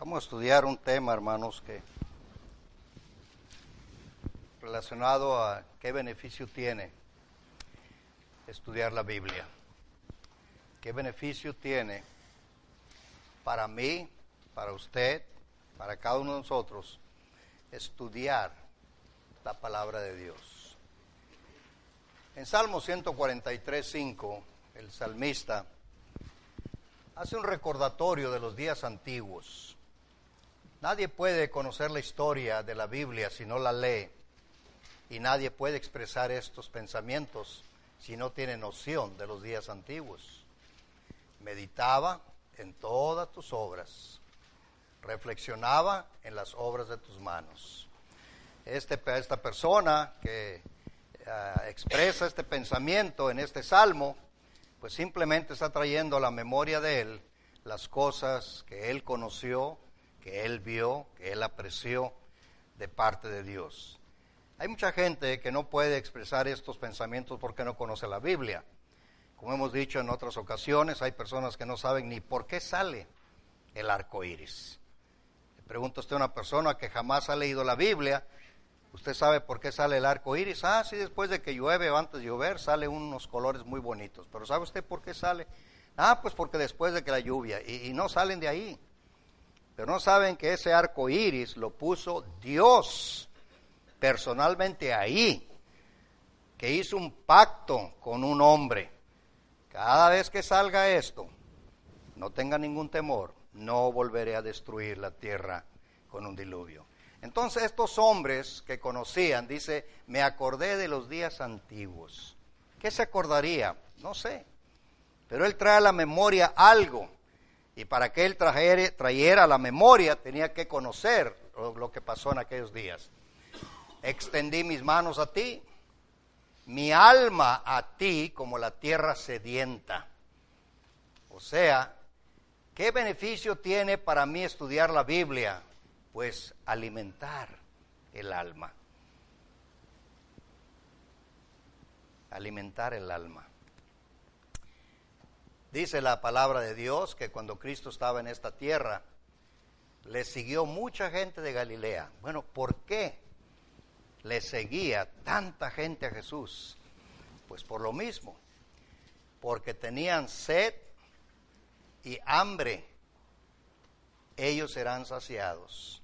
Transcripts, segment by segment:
Vamos a estudiar un tema, hermanos, que relacionado a qué beneficio tiene estudiar la Biblia. ¿Qué beneficio tiene para mí, para usted, para cada uno de nosotros estudiar la palabra de Dios? En Salmo 143, 5, el salmista hace un recordatorio de los días antiguos. Nadie puede conocer la historia de la Biblia si no la lee y nadie puede expresar estos pensamientos si no tiene noción de los días antiguos. Meditaba en todas tus obras, reflexionaba en las obras de tus manos. Este, esta persona que ah, expresa este pensamiento en este salmo, pues simplemente está trayendo a la memoria de él las cosas que él conoció, que él vio, que él apreció de parte de Dios. Hay mucha gente que no puede expresar estos pensamientos porque no conoce la Biblia. Como hemos dicho en otras ocasiones, hay personas que no saben ni por qué sale el arco iris. Le pregunta usted a una persona que jamás ha leído la Biblia, ¿Usted sabe por qué sale el arco iris? Ah, sí, después de que llueve o antes de llover sale unos colores muy bonitos. Pero ¿sabe usted por qué sale? Ah, pues porque después de que la lluvia. Y no salen de ahí. Pero no saben que ese arco iris lo puso Dios personalmente ahí. Que hizo un pacto con un hombre. Cada vez que salga esto, no tenga ningún temor. No volveré a destruir la tierra con un diluvio. Entonces estos hombres que conocían, dice, me acordé de los días antiguos. ¿Qué se acordaría? No sé. Pero él trae a la memoria algo. Y para que él trajere, trayera la memoria tenía que conocer lo que pasó en aquellos días. Extendí mis manos a ti, mi alma a ti como la tierra sedienta. O sea, ¿qué beneficio tiene para mí estudiar la Biblia? pues alimentar el alma. Alimentar el alma. Dice la palabra de Dios que cuando Cristo estaba en esta tierra, le siguió mucha gente de Galilea. Bueno, ¿por qué le seguía tanta gente a Jesús? Pues por lo mismo, porque tenían sed y hambre, ellos serán saciados.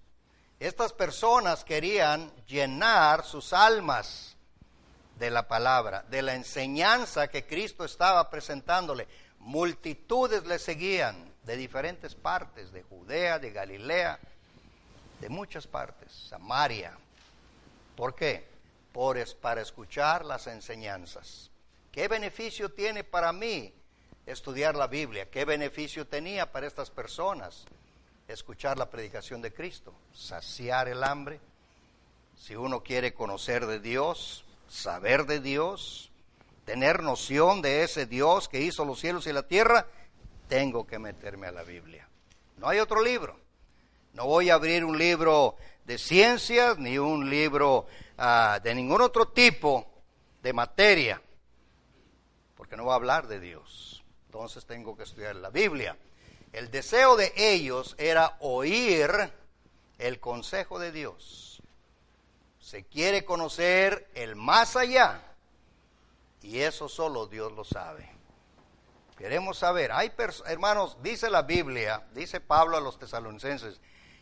Estas personas querían llenar sus almas de la palabra, de la enseñanza que Cristo estaba presentándole. Multitudes le seguían de diferentes partes, de Judea, de Galilea, de muchas partes, Samaria. ¿Por qué? Por, para escuchar las enseñanzas. ¿Qué beneficio tiene para mí estudiar la Biblia? ¿Qué beneficio tenía para estas personas? escuchar la predicación de Cristo, saciar el hambre. Si uno quiere conocer de Dios, saber de Dios, tener noción de ese Dios que hizo los cielos y la tierra, tengo que meterme a la Biblia. No hay otro libro. No voy a abrir un libro de ciencias ni un libro ah, de ningún otro tipo de materia, porque no va a hablar de Dios. Entonces tengo que estudiar la Biblia. El deseo de ellos era oír el consejo de Dios. Se quiere conocer el más allá. Y eso solo Dios lo sabe. Queremos saber, hay hermanos, dice la Biblia, dice Pablo a los tesalonicenses,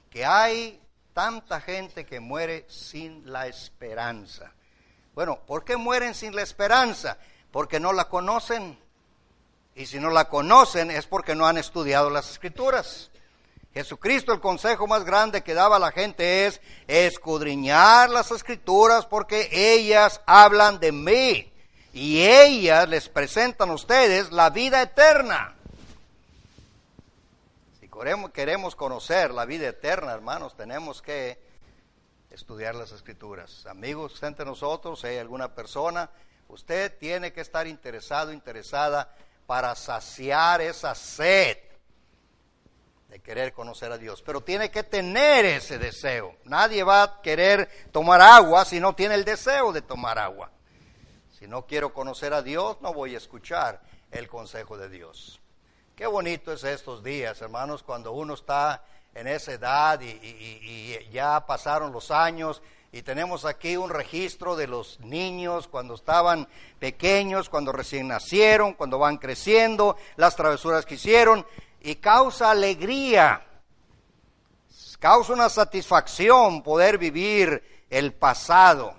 que hay tanta gente que muere sin la esperanza. Bueno, ¿por qué mueren sin la esperanza? Porque no la conocen. Y si no la conocen es porque no han estudiado las escrituras. Jesucristo el consejo más grande que daba a la gente es escudriñar las escrituras porque ellas hablan de mí y ellas les presentan a ustedes la vida eterna. Si queremos, conocer la vida eterna, hermanos, tenemos que estudiar las escrituras. Amigos, entre nosotros, hay alguna persona, usted tiene que estar interesado, interesada para saciar esa sed de querer conocer a Dios. Pero tiene que tener ese deseo. Nadie va a querer tomar agua si no tiene el deseo de tomar agua. Si no quiero conocer a Dios, no voy a escuchar el consejo de Dios. Qué bonito es estos días, hermanos, cuando uno está en esa edad y, y ya pasaron los años y tenemos aquí un registro de los niños cuando estaban pequeños, cuando recién nacieron, cuando van creciendo, las travesuras que hicieron y causa alegría, causa una satisfacción poder vivir el pasado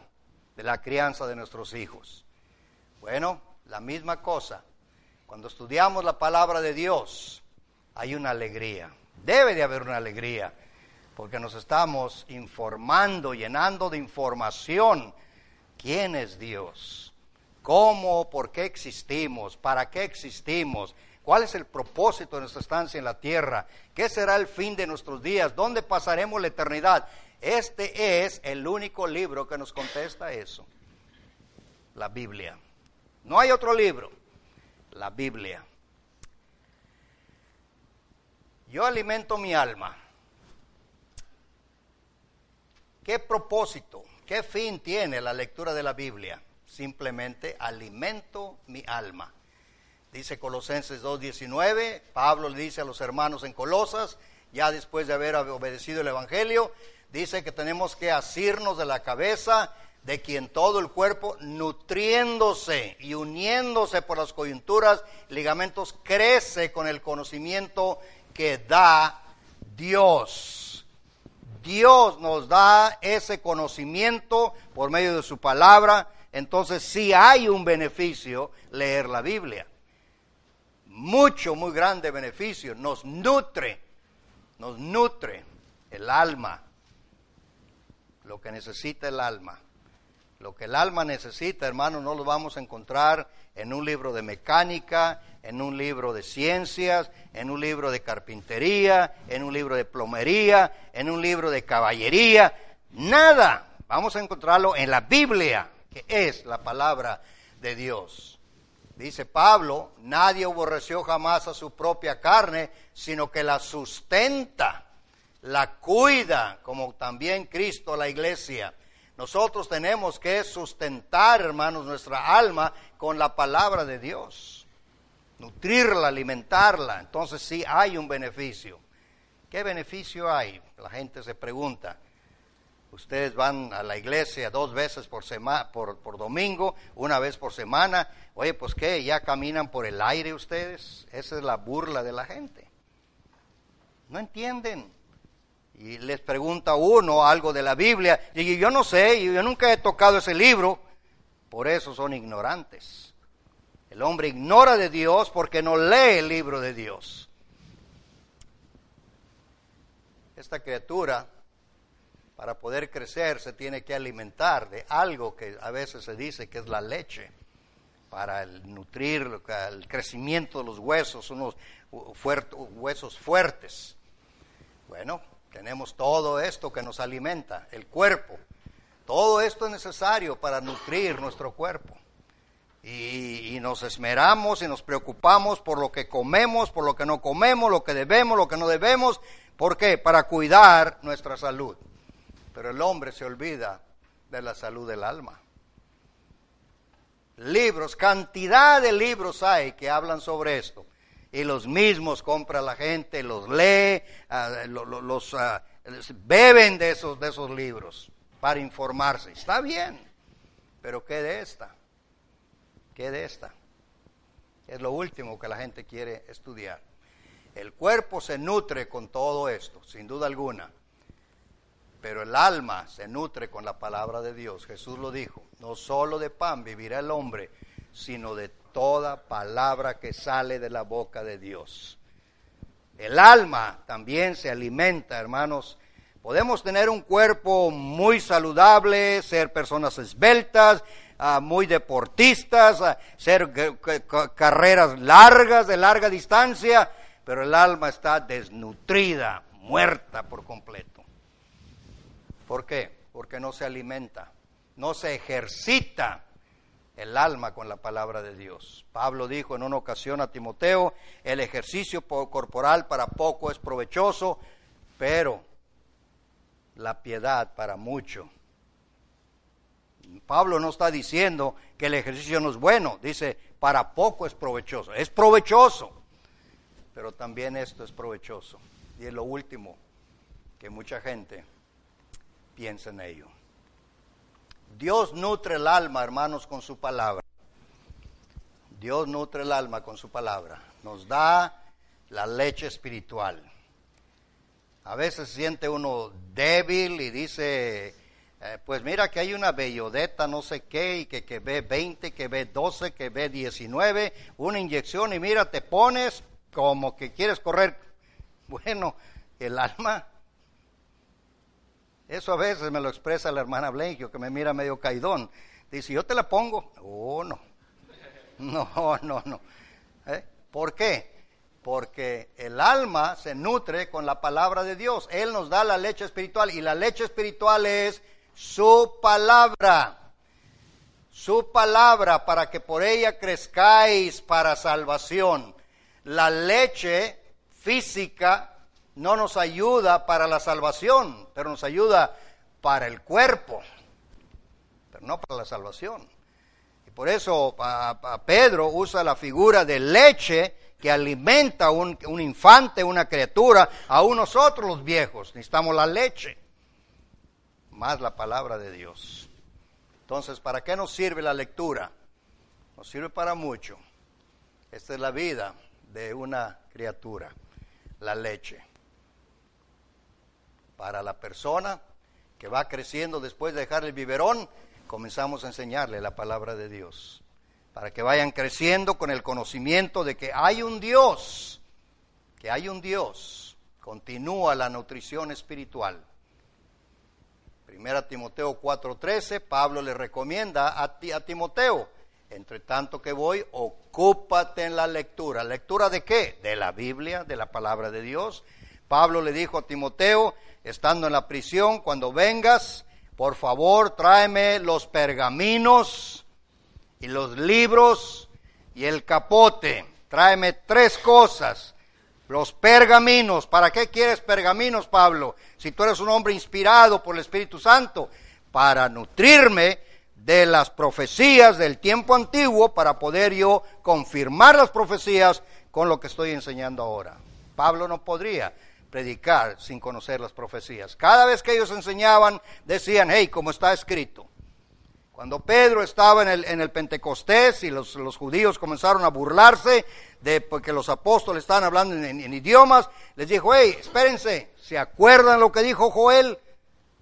de la crianza de nuestros hijos. Bueno, la misma cosa. Cuando estudiamos la palabra de Dios, hay una alegría. Debe de haber una alegría porque nos estamos informando, llenando de información quién es Dios, cómo, por qué existimos, para qué existimos, cuál es el propósito de nuestra estancia en la tierra, qué será el fin de nuestros días, dónde pasaremos la eternidad. Este es el único libro que nos contesta eso, la Biblia. No hay otro libro, la Biblia. Yo alimento mi alma ¿Qué propósito, qué fin tiene la lectura de la Biblia? Simplemente alimento mi alma. Dice Colosenses 2.19, Pablo le dice a los hermanos en Colosas, ya después de haber obedecido el Evangelio, dice que tenemos que asirnos de la cabeza de quien todo el cuerpo, nutriéndose y uniéndose por las coyunturas, ligamentos, crece con el conocimiento que da Dios. Dios nos da ese conocimiento por medio de su palabra, entonces sí hay un beneficio leer la Biblia. Mucho, muy grande beneficio. Nos nutre, nos nutre el alma, lo que necesita el alma. Lo que el alma necesita, hermano, no lo vamos a encontrar en un libro de mecánica, en un libro de ciencias, en un libro de carpintería, en un libro de plomería, en un libro de caballería. Nada. Vamos a encontrarlo en la Biblia, que es la palabra de Dios. Dice Pablo, nadie aborreció jamás a su propia carne, sino que la sustenta, la cuida, como también Cristo la iglesia. Nosotros tenemos que sustentar, hermanos, nuestra alma con la palabra de Dios. Nutrirla, alimentarla. Entonces sí hay un beneficio. ¿Qué beneficio hay? La gente se pregunta. Ustedes van a la iglesia dos veces por, semana, por, por domingo, una vez por semana. Oye, pues qué, ya caminan por el aire ustedes. Esa es la burla de la gente. No entienden y les pregunta uno algo de la Biblia, y yo no sé, yo nunca he tocado ese libro, por eso son ignorantes. El hombre ignora de Dios porque no lee el libro de Dios. Esta criatura, para poder crecer, se tiene que alimentar de algo que a veces se dice que es la leche, para el nutrir el crecimiento de los huesos, unos huesos fuertes. Bueno, tenemos todo esto que nos alimenta, el cuerpo. Todo esto es necesario para nutrir nuestro cuerpo. Y, nos esmeramos y nos preocupamos por lo que comemos, por lo que no comemos, lo que debemos, lo que no debemos. ¿Por qué? Para cuidar nuestra salud. Pero el hombre se olvida de la salud del alma. Libros, cantidad de libros hay que hablan sobre esto y los mismos compra la gente, los lee, ah, los ah, beben de esos, de esos libros para informarse. Está bien, pero ¿qué de esta? ¿Qué de esta? Es lo último que la gente quiere estudiar. El cuerpo se nutre con todo esto, sin duda alguna, pero el alma se nutre con la palabra de Dios. Jesús lo dijo, no solo de pan vivirá el hombre, sino de toda palabra que sale de la boca de Dios. El alma también se alimenta, hermanos. Podemos tener un cuerpo muy saludable, ser personas esbeltas, ah, muy deportistas, ah, ser carreras largas, de larga distancia, pero el alma está desnutrida, muerta por completo. ¿Por qué? Porque no se alimenta, no se ejercita el alma con la palabra de Dios. Pablo dijo en una ocasión a Timoteo, el ejercicio corporal para poco es provechoso, pero la piedad para mucho. Pablo no está diciendo que el ejercicio no es bueno, dice, para poco es provechoso. Es provechoso, pero también esto es provechoso. Y es lo último que mucha gente piensa en ello. Dios nutre el alma, hermanos, con su palabra. Dios nutre el alma con su palabra. Nos da la leche espiritual. A veces siente uno débil y dice, eh, pues mira que hay una bellodeta, no sé qué, y que, que ve 20, que ve 12, que ve 19, una inyección y mira, te pones como que quieres correr. Bueno, el alma, eso a veces me lo expresa la hermana Blenkio, que me mira medio caidón. Dice, yo te la pongo. Oh, no. No, no, no. ¿Eh? ¿Por qué? Porque el alma se nutre con la palabra de Dios. Él nos da la leche espiritual y la leche espiritual es su palabra. Su palabra para que por ella crezcáis para salvación. La leche física no nos ayuda para la salvación, pero nos ayuda para el cuerpo, pero no para la salvación. Y por eso Pedro usa la figura de leche que alimenta un, un infante, una criatura, a nosotros los viejos. Necesitamos la leche más la palabra de Dios. Entonces, ¿para qué nos sirve la lectura? Nos sirve para mucho. Esta es la vida de una criatura, la leche. Para la persona que va creciendo después de dejar el biberón, comenzamos a enseñarle la palabra de Dios. Para que vayan creciendo con el conocimiento de que hay un Dios, que hay un Dios. Continúa la nutrición espiritual. Primera Timoteo 4:13, Pablo le recomienda a, a Timoteo, entre tanto que voy, ocúpate en la lectura. ¿Lectura de qué? De la Biblia, de la palabra de Dios. Pablo le dijo a Timoteo, estando en la prisión, cuando vengas, por favor, tráeme los pergaminos y los libros y el capote. Tráeme tres cosas los pergaminos. ¿Para qué quieres pergaminos, Pablo? Si tú eres un hombre inspirado por el Espíritu Santo, para nutrirme de las profecías del tiempo antiguo, para poder yo confirmar las profecías con lo que estoy enseñando ahora. Pablo no podría predicar sin conocer las profecías. Cada vez que ellos enseñaban, decían, hey, como está escrito. Cuando Pedro estaba en el, en el Pentecostés y los, judíos comenzaron a burlarse de porque los apóstoles estaban hablando en, idiomas, les dijo, hey, espérense, ¿se acuerdan lo que dijo Joel?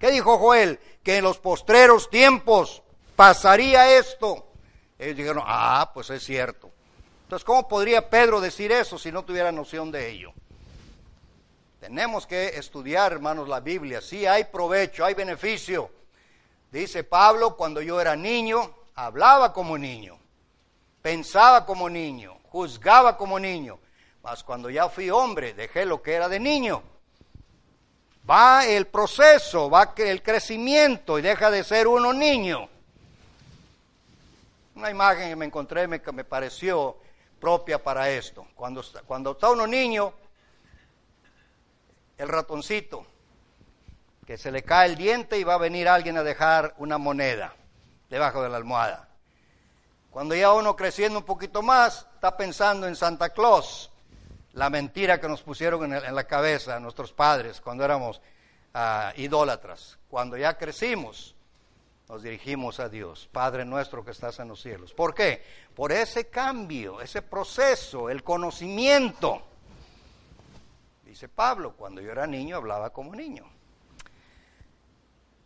¿Qué dijo Joel? Que en los postreros tiempos pasaría esto. Ellos dijeron, ah, pues es cierto. Entonces, ¿cómo podría Pedro decir eso si no tuviera noción de ello? Tenemos que estudiar, hermanos, la Biblia. Sí hay provecho, hay beneficio Dice Pablo, cuando yo era niño, hablaba como niño, pensaba como niño, juzgaba como niño. Mas cuando ya fui hombre, dejé lo que era de niño. Va el proceso, va el crecimiento y deja de ser uno niño. Una imagen que me encontré me, me pareció propia para esto. Cuando, cuando está uno niño, el ratoncito que se le cae el diente y va a venir alguien a dejar una moneda debajo de la almohada. Cuando ya uno creciendo un poquito más, está pensando en Santa Claus, la mentira que nos pusieron en, la cabeza nuestros padres cuando éramos ah, idólatras. Cuando ya crecimos, nos dirigimos a Dios, Padre nuestro que estás en los cielos. ¿Por qué? Por ese cambio, ese proceso, el conocimiento. Dice Pablo, cuando yo era niño hablaba como niño.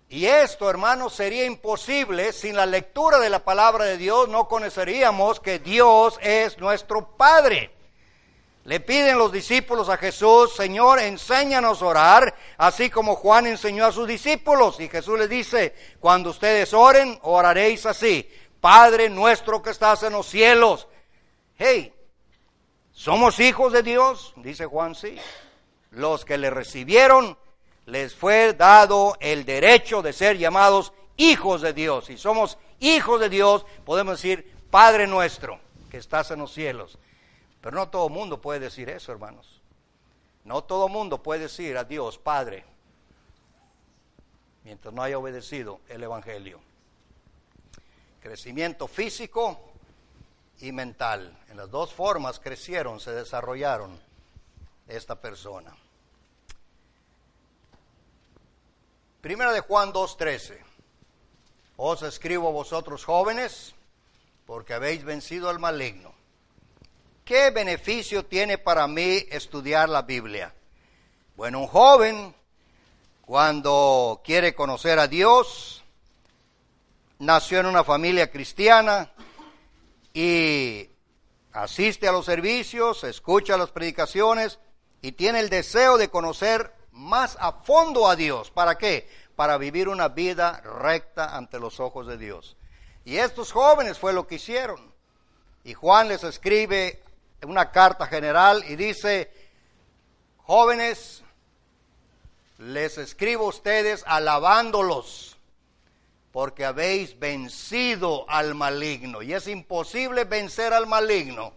Y esto, hermanos, sería imposible sin la lectura de la palabra de Dios. No conoceríamos que Dios es nuestro Padre. Le piden los discípulos a Jesús, Señor, enséñanos a orar, así como Juan enseñó a sus discípulos. Y Jesús le dice, cuando ustedes oren, oraréis así. Padre nuestro que estás en los cielos. Hey, ¿somos hijos de Dios? Dice Juan, sí. Los que le recibieron les fue dado el derecho de ser llamados hijos de Dios. Si somos hijos de Dios, podemos decir, Padre nuestro, que estás en los cielos. Pero no todo el mundo puede decir eso, hermanos. No todo el mundo puede decir a Dios, Padre, mientras no haya obedecido el Evangelio. Crecimiento físico y mental. En las dos formas crecieron, se desarrollaron esta persona. Primera de Juan 2.13. Os escribo vosotros jóvenes, porque habéis vencido al maligno. ¿Qué beneficio tiene para mí estudiar la Biblia? Bueno, un joven, cuando quiere conocer a Dios, nació en una familia cristiana y asiste a los servicios, escucha las predicaciones y tiene el deseo de conocer más a fondo a Dios. ¿Para qué? Para vivir una vida recta ante los ojos de Dios. Y estos jóvenes fue lo que hicieron. Y Juan les escribe una carta general y dice, jóvenes, les escribo a ustedes alabándolos porque habéis vencido al maligno. Y es imposible vencer al maligno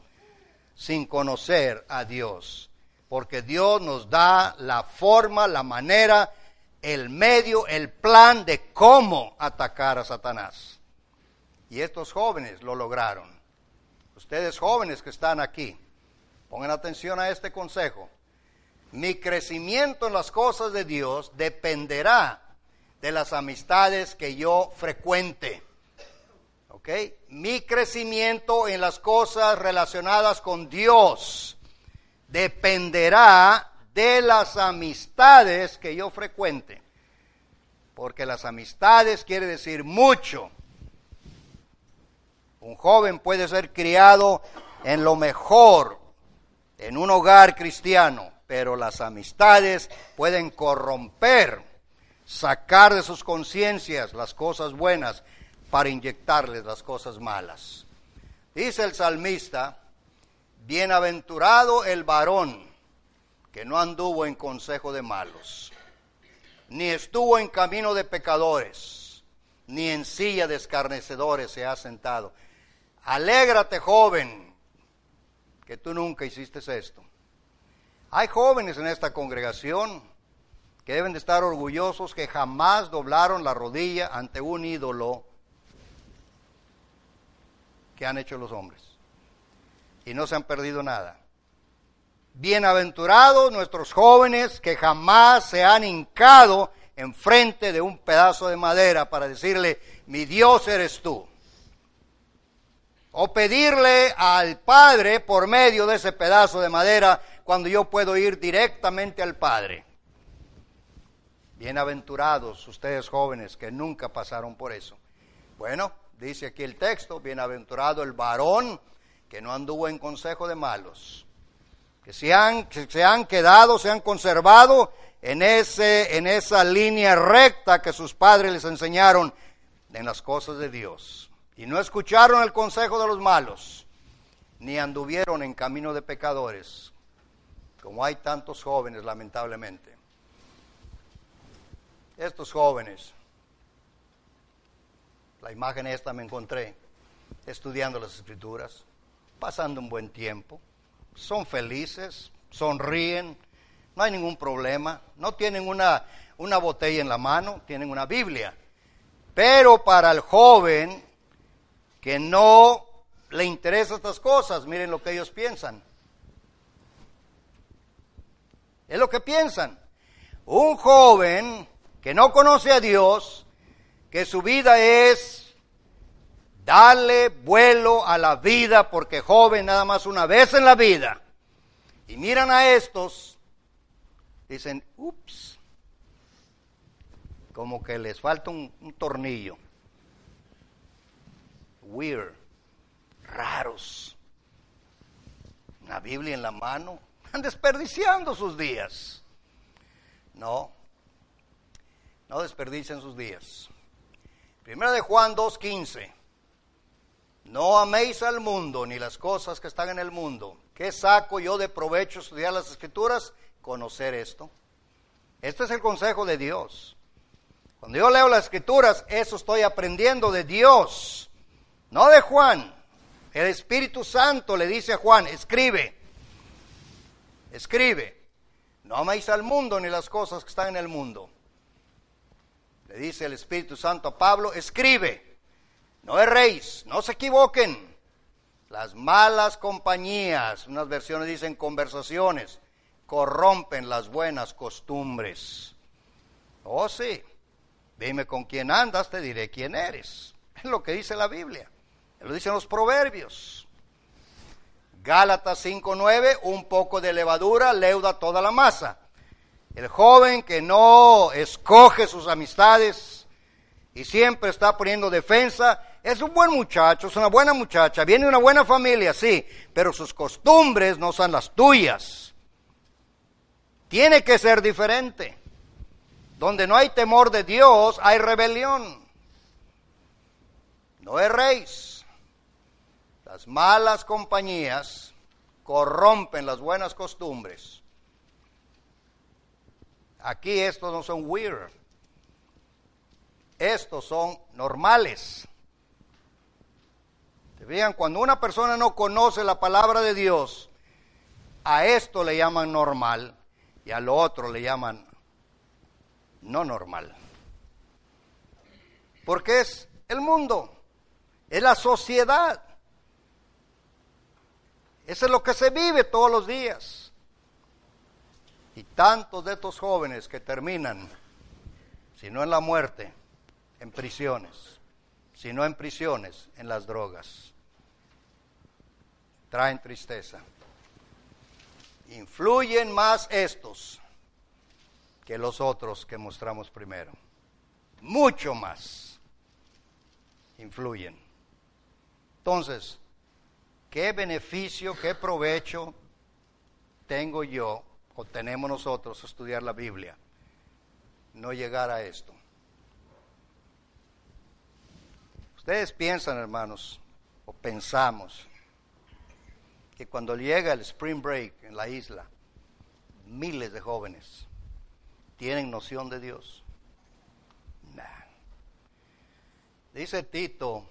sin conocer a Dios porque Dios nos da la forma, la manera, el medio, el plan de cómo atacar a Satanás. Y estos jóvenes lo lograron. Ustedes jóvenes que están aquí, pongan atención a este consejo. Mi crecimiento en las cosas de Dios dependerá de las amistades que yo frecuente. ¿Ok? Mi crecimiento en las cosas relacionadas con Dios dependerá de las amistades que yo frecuente. Porque las amistades quiere decir mucho. Un joven puede ser criado en lo mejor, en un hogar cristiano, pero las amistades pueden corromper, sacar de sus conciencias las cosas buenas para inyectarles las cosas malas. Dice el salmista, Bienaventurado el varón que no anduvo en consejo de malos, ni estuvo en camino de pecadores, ni en silla de escarnecedores se ha sentado. Alégrate, joven, que tú nunca hiciste esto. Hay jóvenes en esta congregación que deben de estar orgullosos que jamás doblaron la rodilla ante un ídolo que han hecho los hombres y no se han perdido nada. Bienaventurados nuestros jóvenes que jamás se han hincado enfrente de un pedazo de madera para decirle, mi Dios eres tú. O pedirle al Padre por medio de ese pedazo de madera cuando yo puedo ir directamente al Padre. Bienaventurados ustedes jóvenes que nunca pasaron por eso. Bueno, dice aquí el texto, bienaventurado el varón que no anduvo en consejo de malos, que se han, se han quedado, se han conservado en, ese, en esa línea recta que sus padres les enseñaron en las cosas de Dios. Y no escucharon el consejo de los malos, ni anduvieron en camino de pecadores, como hay tantos jóvenes lamentablemente. Estos jóvenes, la imagen esta me encontré estudiando las escrituras pasando un buen tiempo, son felices, sonríen, no hay ningún problema, no tienen una, una botella en la mano, tienen una Biblia. Pero para el joven que no le interesan estas cosas, miren lo que ellos piensan. Es lo que piensan. Un joven que no conoce a Dios, que su vida es Dale vuelo a la vida porque joven nada más una vez en la vida. Y miran a estos, dicen, ups, como que les falta un, tornillo. Weird, raros. Una Biblia en la mano, están desperdiciando sus días. No, no desperdicien sus días. Primera de Juan 2.15. No améis al mundo ni las cosas que están en el mundo. ¿Qué saco yo de provecho estudiar las escrituras? Conocer esto. Este es el consejo de Dios. Cuando yo leo las escrituras, eso estoy aprendiendo de Dios, no de Juan. El Espíritu Santo le dice a Juan, escribe, escribe. No améis al mundo ni las cosas que están en el mundo. Le dice el Espíritu Santo a Pablo, escribe. No erréis, no se equivoquen. Las malas compañías, unas versiones dicen conversaciones, corrompen las buenas costumbres. Oh sí, Dime con quién andas, te diré quién eres. Es lo que dice la Biblia. Lo dicen los proverbios. Gálatas 5.9, un poco de levadura leuda toda la masa. El joven que no escoge sus amistades y siempre está poniendo defensa, es un buen muchacho, es una buena muchacha, viene de una buena familia, sí, pero sus costumbres no son las tuyas. Tiene que ser diferente. Donde no hay temor de Dios, hay rebelión. No erréis. Las malas compañías corrompen las buenas costumbres. Aquí estos no son weird. Estos son normales. ¿Te vean? Cuando una persona no conoce la palabra de Dios, a esto le llaman normal y a lo otro le llaman no normal. Porque es el mundo, es la sociedad. Eso es lo que se vive todos los días. Y tantos de estos jóvenes que terminan, si no en la muerte, en prisiones, si no en prisiones, en las drogas, traen tristeza. Influyen más estos que los otros que mostramos primero. Mucho más influyen. Entonces, ¿qué beneficio, qué provecho tengo yo o tenemos nosotros estudiar la Biblia? No llegar a esto. Ustedes piensan, hermanos, o pensamos, que cuando llega el spring break en la isla, miles de jóvenes ¿Tienen noción de Dios? Dice Tito,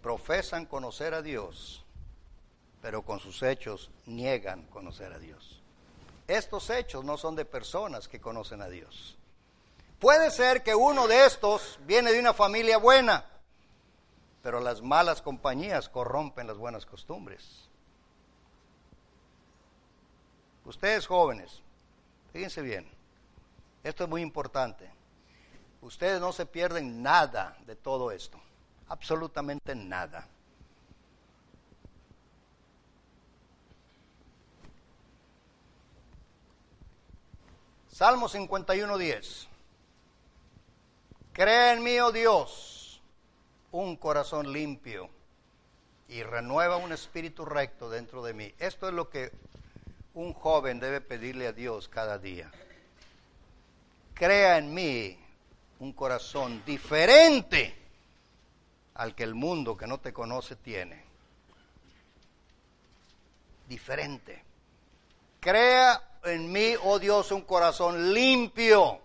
profesan conocer a Dios, pero con sus hechos niegan conocer a Dios. Estos hechos no son de personas que conocen a Dios. Puede ser que uno de estos viene de una familia buena, pero las malas compañías corrompen las buenas costumbres. Ustedes jóvenes, fíjense bien, esto es muy importante. Ustedes no se pierden nada de todo esto, absolutamente nada. Salmo 51.10. Crea en mí, oh Dios, un corazón limpio y renueva un espíritu recto dentro de mí. Esto es lo que un joven debe pedirle a Dios cada día crea en mí un corazón diferente al que el mundo que no te conoce tiene. Diferente. Crea en mí, oh Dios, un corazón limpio.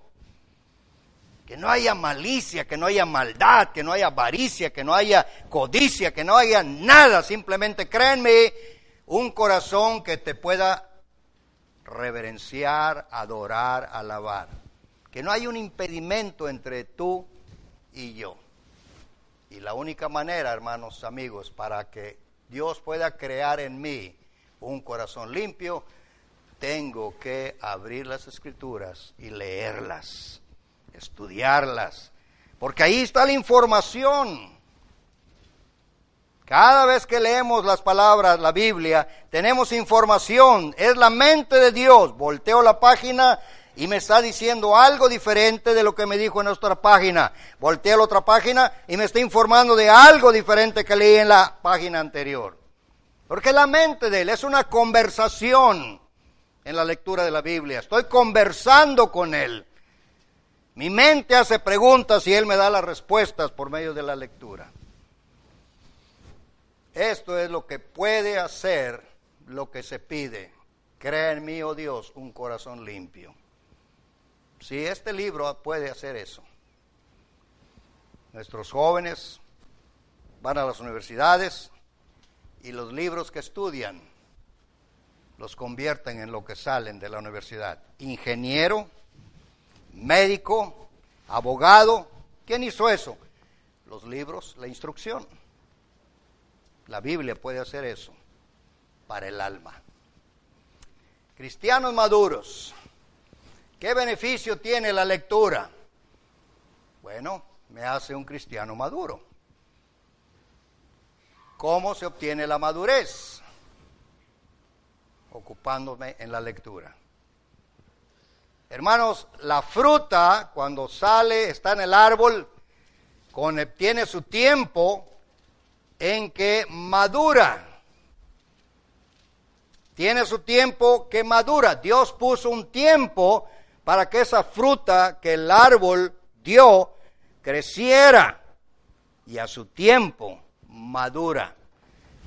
Que no haya malicia, que no haya maldad, que no haya avaricia, que no haya codicia, que no haya nada. Simplemente créanme un corazón que te pueda reverenciar, adorar, alabar que no hay un impedimento entre tú y yo. Y la única manera, hermanos amigos, para que Dios pueda crear en mí un corazón limpio, tengo que abrir las escrituras y leerlas, estudiarlas, porque ahí está la información. Cada vez que leemos las palabras, la Biblia, tenemos información, es la mente de Dios. Volteo la página y me está diciendo algo diferente de lo que me dijo en nuestra página. Volteé a la otra página y me está informando de algo diferente que leí en la página anterior. Porque la mente de él es una conversación en la lectura de la Biblia. Estoy conversando con él. Mi mente hace preguntas y él me da las respuestas por medio de la lectura. Esto es lo que puede hacer lo que se pide. Crea en mí, oh Dios, un corazón limpio. Si este libro puede hacer eso. Nuestros jóvenes van a las universidades y los libros que estudian los convierten en lo que salen de la universidad. Ingeniero, médico, abogado. ¿Quién hizo eso? Los libros, la instrucción. La Biblia puede hacer eso para el alma. Cristianos maduros ¿Qué beneficio tiene la lectura? Bueno, me hace un cristiano maduro. ¿Cómo se obtiene la madurez? Ocupándome en la lectura. Hermanos, la fruta cuando sale, está en el árbol, tiene su tiempo en que madura. Tiene su tiempo que madura. Dios puso un tiempo para que esa fruta que el árbol dio creciera y a su tiempo madura.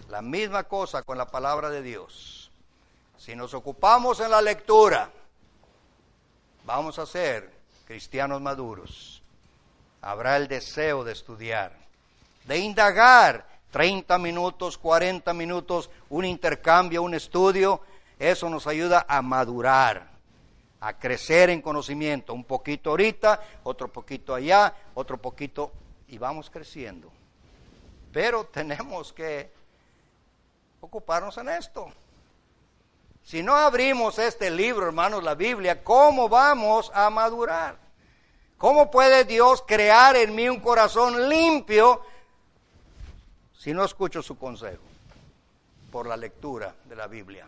La misma cosa con la palabra de Dios. Si nos ocupamos en la lectura, vamos a ser cristianos maduros. Habrá el deseo de estudiar, de indagar 30 minutos, 40 minutos, un intercambio, un estudio. Eso nos ayuda a madurar, a crecer en conocimiento. Un poquito ahorita, otro poquito allá, otro poquito, y vamos creciendo. Pero tenemos que ocuparnos en esto. Si no abrimos este libro, hermanos, la Biblia, ¿cómo vamos a madurar? ¿Cómo puede Dios crear en mí un corazón limpio si no escucho su consejo? Por la lectura de la Biblia.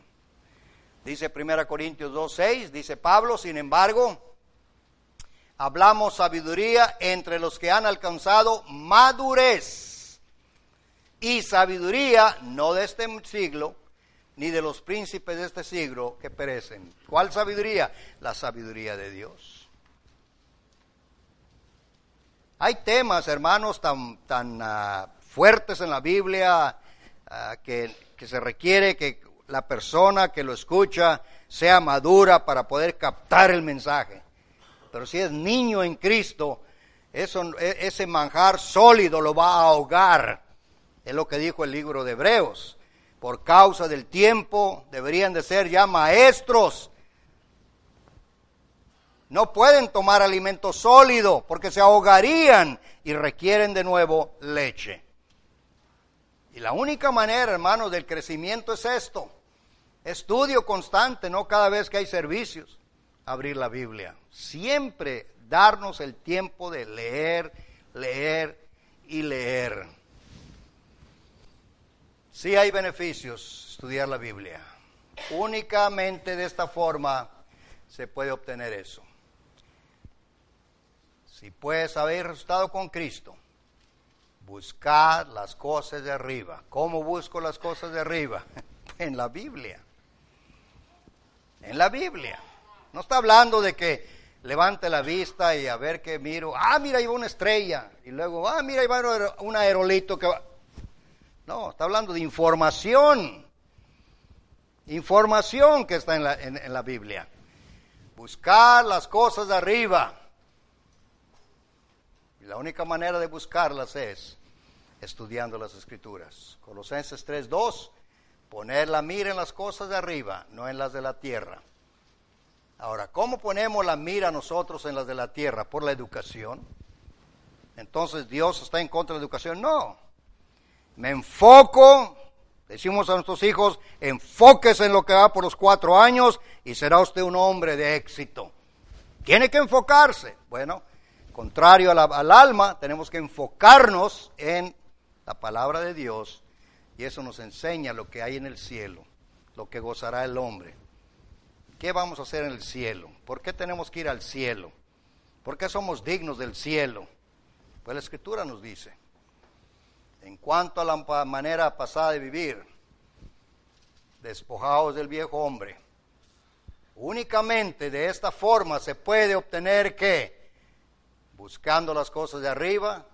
Dice 1 Corintios 2.6, dice Pablo, sin embargo, hablamos sabiduría entre los que han alcanzado madurez. Y sabiduría no de este siglo, ni de los príncipes de este siglo que perecen. ¿Cuál sabiduría? La sabiduría de Dios. Hay temas, hermanos, tan, tan ah, fuertes en la Biblia ah, que, se requiere que la persona que lo escucha sea madura para poder captar el mensaje. Pero si es niño en Cristo, e, ese manjar sólido lo va a ahogar. Es lo que dijo el libro de Hebreos por causa del tiempo, deberían de ser ya maestros. No pueden tomar alimento sólido porque se ahogarían y requieren de nuevo leche. Y la única manera, hermanos, del crecimiento es esto. Estudio constante, no cada vez que hay servicios, abrir la Biblia. Siempre darnos el tiempo de leer, leer y leer. Sí hay beneficios estudiar la Biblia. Únicamente de esta forma se puede obtener eso. Si puedes haber resultado con Cristo, buscar las cosas de arriba. ¿Cómo busco las cosas de arriba? en la Biblia. En la Biblia. No está hablando de que levante la vista y a ver qué miro. Ah, mira, ahí una estrella. Y luego, ah, mira, ahí va un aerolito que va. No, está hablando de información. Información que está en la, en, la Biblia. Buscar las cosas de arriba. Y la única manera de buscarlas es estudiando las escrituras. Colosenses 3.2, poner la mira en las cosas de arriba, no en las de la tierra. Ahora, ¿cómo ponemos la mira nosotros en las de la tierra? Por la educación. Entonces, ¿Dios está en contra de la educación? No. Me enfoco, decimos a nuestros hijos, enfóquese en lo que va por los cuatro años y será usted un hombre de éxito. Tiene que enfocarse. Bueno, contrario al alma, tenemos que enfocarnos en la palabra de Dios y eso nos enseña lo que hay en el cielo, lo que gozará el hombre. ¿Qué vamos a hacer en el cielo? ¿Por qué tenemos que ir al cielo? ¿Por qué somos dignos del cielo? Pues la escritura nos dice, en cuanto a la manera pasada de vivir, despojados del viejo hombre. Únicamente de esta forma se puede obtener que, buscando las cosas de arriba,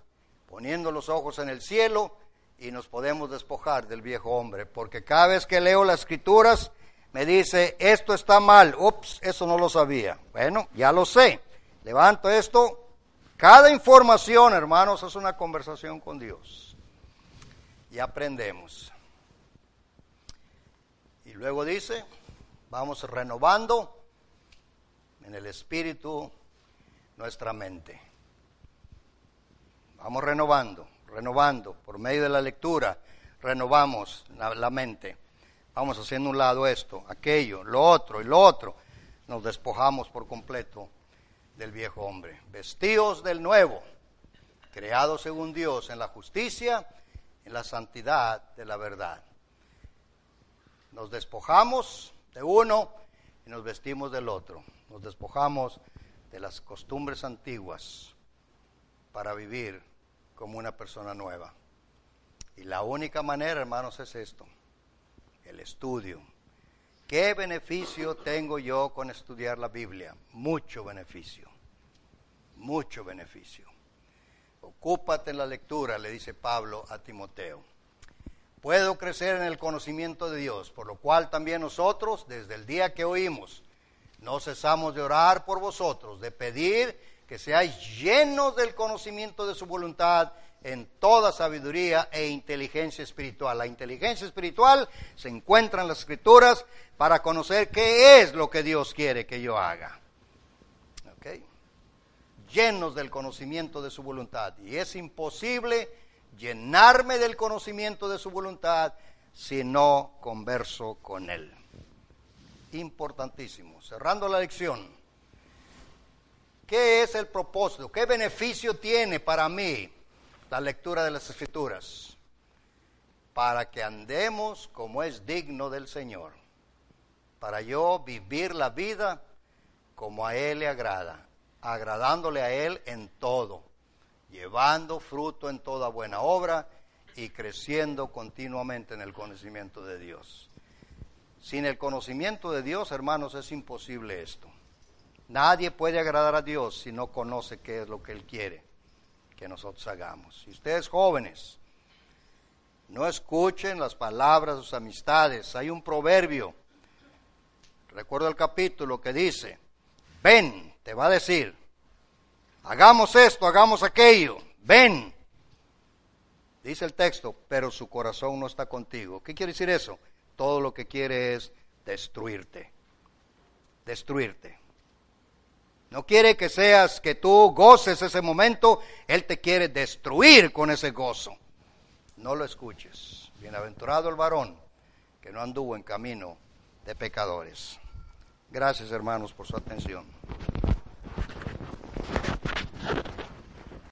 poniendo los ojos en el cielo, y nos podemos despojar del viejo hombre. Porque cada vez que leo las escrituras, me dice, esto está mal, ups, eso no lo sabía. Bueno, ya lo sé. Levanto esto. Cada información, hermanos, es una conversación con Dios y aprendemos. Y luego dice, vamos renovando en el espíritu nuestra mente. Vamos renovando, renovando, por medio de la lectura, renovamos la, mente. Vamos haciendo un lado esto, aquello, lo otro y lo otro. Nos despojamos por completo del viejo hombre. Vestidos del nuevo, creado según Dios en la justicia, en la santidad de la verdad. Nos despojamos de uno y nos vestimos del otro. Nos despojamos de las costumbres antiguas para vivir como una persona nueva. Y la única manera, hermanos, es esto, el estudio. ¿Qué beneficio tengo yo con estudiar la Biblia? Mucho beneficio, mucho beneficio. Ocúpate en la lectura, le dice Pablo a Timoteo. Puedo crecer en el conocimiento de Dios, por lo cual también nosotros, desde el día que oímos, no cesamos de orar por vosotros, de pedir que seáis llenos del conocimiento de su voluntad en toda sabiduría e inteligencia espiritual. La inteligencia espiritual se encuentra en las escrituras para conocer qué es lo que Dios quiere que yo haga. Llenos del conocimiento de su voluntad. Y es imposible llenarme del conocimiento de su voluntad si no converso con Él. Importantísimo. Cerrando la lección. ¿Qué es el propósito? ¿Qué beneficio tiene para mí la lectura de las escrituras, para que andemos como es digno del Señor, para yo vivir la vida como a Él le agrada, agradándole a Él en todo, llevando fruto en toda buena obra y creciendo continuamente en el conocimiento de Dios. Sin el conocimiento de Dios, hermanos, es imposible esto. Nadie puede agradar a Dios si no conoce qué es lo que Él quiere que nosotros hagamos. Si ustedes jóvenes no escuchen las palabras de sus amistades, hay un proverbio, recuerdo el capítulo que dice, ven, te va a decir, hagamos esto, hagamos aquello, ven. Dice el texto, pero su corazón no está contigo. ¿Qué quiere decir eso? Todo lo que quiere es destruirte, destruirte. No quiere que seas, que tú goces ese momento, Él te quiere destruir con ese gozo. No lo escuches. Bienaventurado el varón que no anduvo en camino de pecadores. Gracias hermanos por su atención.